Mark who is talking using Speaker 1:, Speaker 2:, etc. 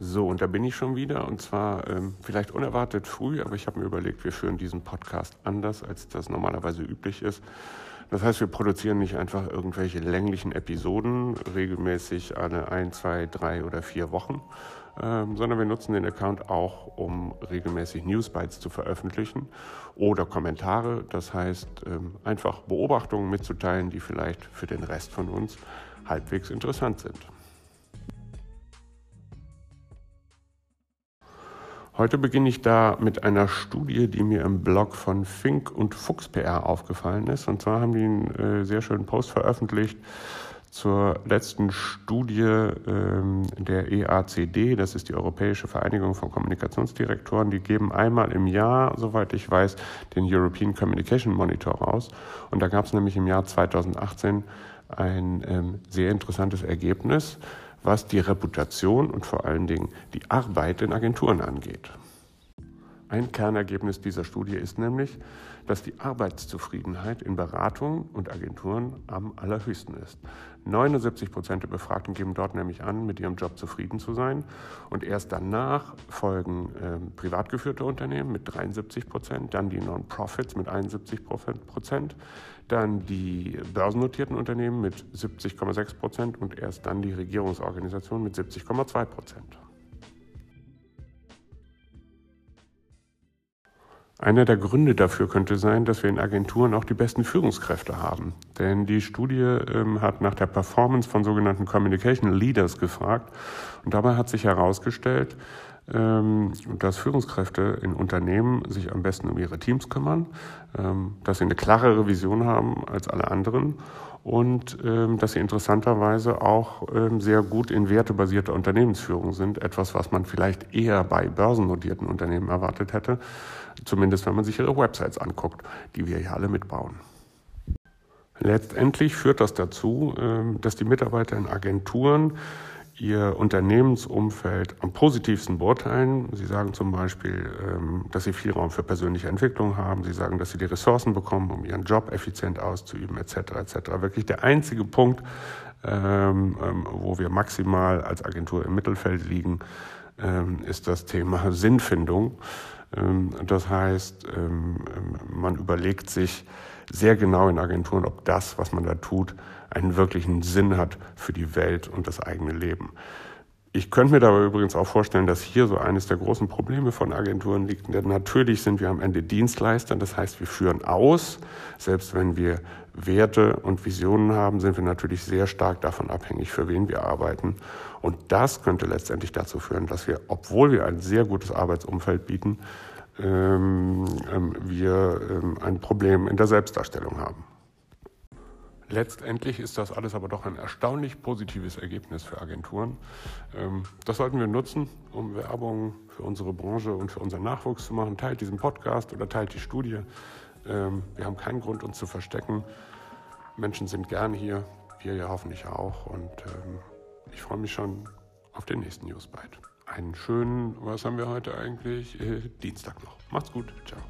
Speaker 1: So, und da bin ich schon wieder und zwar ähm, vielleicht unerwartet früh, aber ich habe mir überlegt, wir führen diesen Podcast anders, als das normalerweise üblich ist. Das heißt, wir produzieren nicht einfach irgendwelche länglichen Episoden, regelmäßig alle ein, zwei, drei oder vier Wochen, ähm, sondern wir nutzen den Account auch, um regelmäßig Newsbites zu veröffentlichen oder Kommentare. Das heißt, ähm, einfach Beobachtungen mitzuteilen, die vielleicht für den Rest von uns halbwegs interessant sind. Heute beginne ich da mit einer Studie, die mir im Blog von Fink und Fuchs PR aufgefallen ist. Und zwar haben die einen äh, sehr schönen Post veröffentlicht zur letzten Studie ähm, der EACD, das ist die Europäische Vereinigung von Kommunikationsdirektoren. Die geben einmal im Jahr, soweit ich weiß, den European Communication Monitor raus. Und da gab es nämlich im Jahr 2018 ein ähm, sehr interessantes Ergebnis was die Reputation und vor allen Dingen die Arbeit in Agenturen angeht. Ein Kernergebnis dieser Studie ist nämlich, dass die Arbeitszufriedenheit in Beratungen und Agenturen am allerhöchsten ist. 79 Prozent der Befragten geben dort nämlich an, mit ihrem Job zufrieden zu sein. Und erst danach folgen äh, privat geführte Unternehmen mit 73 Prozent, dann die Non-Profits mit 71 Prozent, dann die börsennotierten Unternehmen mit 70,6 Prozent und erst dann die Regierungsorganisationen mit 70,2 Prozent. Einer der Gründe dafür könnte sein, dass wir in Agenturen auch die besten Führungskräfte haben. Denn die Studie ähm, hat nach der Performance von sogenannten Communication Leaders gefragt. Und dabei hat sich herausgestellt, ähm, dass Führungskräfte in Unternehmen sich am besten um ihre Teams kümmern, ähm, dass sie eine klarere Vision haben als alle anderen und ähm, dass sie interessanterweise auch ähm, sehr gut in wertebasierter Unternehmensführung sind. Etwas, was man vielleicht eher bei börsennotierten Unternehmen erwartet hätte, zumindest wenn man sich ihre Websites anguckt, die wir ja alle mitbauen. Letztendlich führt das dazu, ähm, dass die Mitarbeiter in Agenturen ihr Unternehmensumfeld am positivsten beurteilen. Sie sagen zum Beispiel, ähm, dass sie viel Raum für persönliche Entwicklung haben. Sie sagen, dass sie die Ressourcen bekommen, um ihren Job effizient auszuüben, etc. etc. Wirklich der einzige Punkt, ähm, ähm, wo wir maximal als Agentur im Mittelfeld liegen, ist das Thema Sinnfindung. Das heißt, man überlegt sich sehr genau in Agenturen, ob das, was man da tut, einen wirklichen Sinn hat für die Welt und das eigene Leben. Ich könnte mir dabei übrigens auch vorstellen, dass hier so eines der großen Probleme von Agenturen liegt. Denn natürlich sind wir am Ende Dienstleister, das heißt, wir führen aus. Selbst wenn wir Werte und Visionen haben, sind wir natürlich sehr stark davon abhängig, für wen wir arbeiten. Und das könnte letztendlich dazu führen, dass wir, obwohl wir ein sehr gutes Arbeitsumfeld bieten, wir ähm, ein Problem in der Selbstdarstellung haben. Letztendlich ist das alles aber doch ein erstaunlich positives Ergebnis für Agenturen. Ähm, das sollten wir nutzen, um Werbung für unsere Branche und für unseren Nachwuchs zu machen. Teilt diesen Podcast oder teilt die Studie. Ähm, wir haben keinen Grund, uns zu verstecken. Menschen sind gern hier, wir ja hoffentlich auch. Und ähm, ich freue mich schon auf den nächsten Newsbite. Einen schönen, was haben wir heute eigentlich? Äh, Dienstag noch. Macht's gut. Ciao.